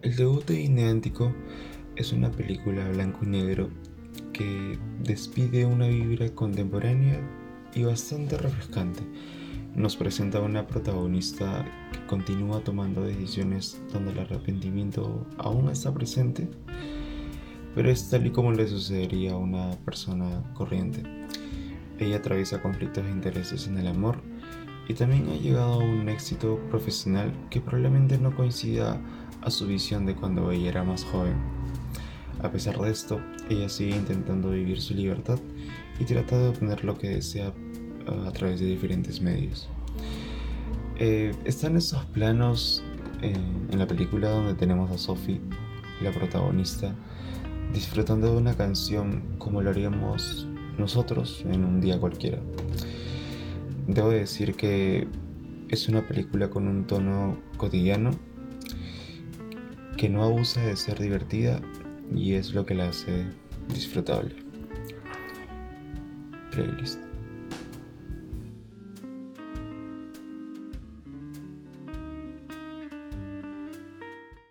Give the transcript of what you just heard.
El debut de Idéntico es una película blanco y negro que despide una vibra contemporánea y bastante refrescante. Nos presenta una protagonista que continúa tomando decisiones donde el arrepentimiento aún está presente, pero es tal y como le sucedería a una persona corriente. Ella atraviesa conflictos de intereses en el amor y también ha llegado a un éxito profesional que probablemente no coincida su visión de cuando ella era más joven. A pesar de esto, ella sigue intentando vivir su libertad y trata de obtener lo que desea uh, a través de diferentes medios. Eh, están estos planos eh, en la película donde tenemos a Sophie, la protagonista, disfrutando de una canción como lo haríamos nosotros en un día cualquiera. Debo decir que es una película con un tono cotidiano que no abusa de ser divertida y es lo que la hace disfrutable. Playlist.